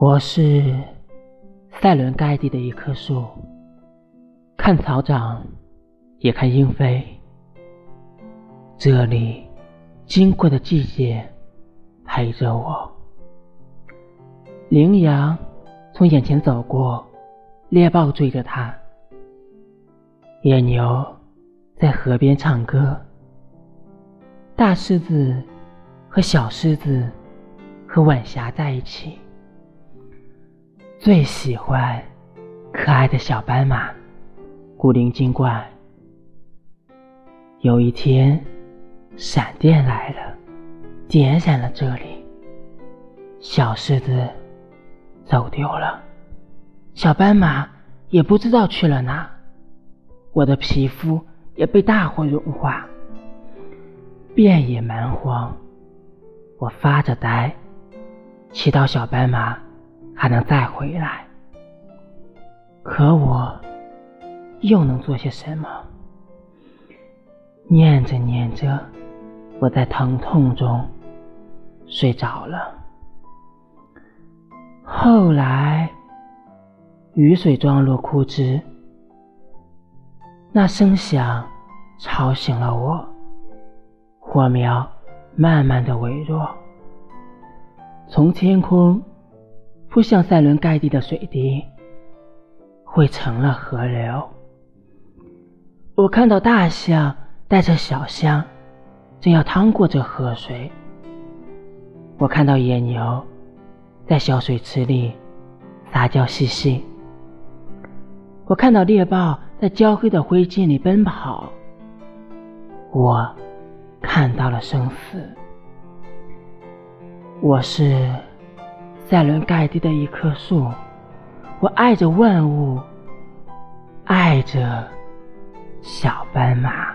我是塞伦盖蒂的一棵树，看草长，也看莺飞。这里经过的季节陪着我。羚羊从眼前走过，猎豹追着它。野牛在河边唱歌。大狮子和小狮子和晚霞在一起。最喜欢可爱的小斑马，古灵精怪。有一天，闪电来了，点燃了这里。小狮子走丢了，小斑马也不知道去了哪。我的皮肤也被大火融化，遍野蛮荒。我发着呆，祈祷小斑马。还能再回来，可我又能做些什么？念着念着，我在疼痛中睡着了。后来，雨水撞落枯枝，那声响吵醒了我。火苗慢慢的微弱，从天空。扑向塞伦盖蒂的水滴，汇成了河流。我看到大象带着小象，正要趟过这河水。我看到野牛在小水池里撒娇嬉戏。我看到猎豹在焦黑的灰烬里奔跑。我看到了生死。我是。塞伦盖蒂的一棵树，我爱着万物，爱着小斑马。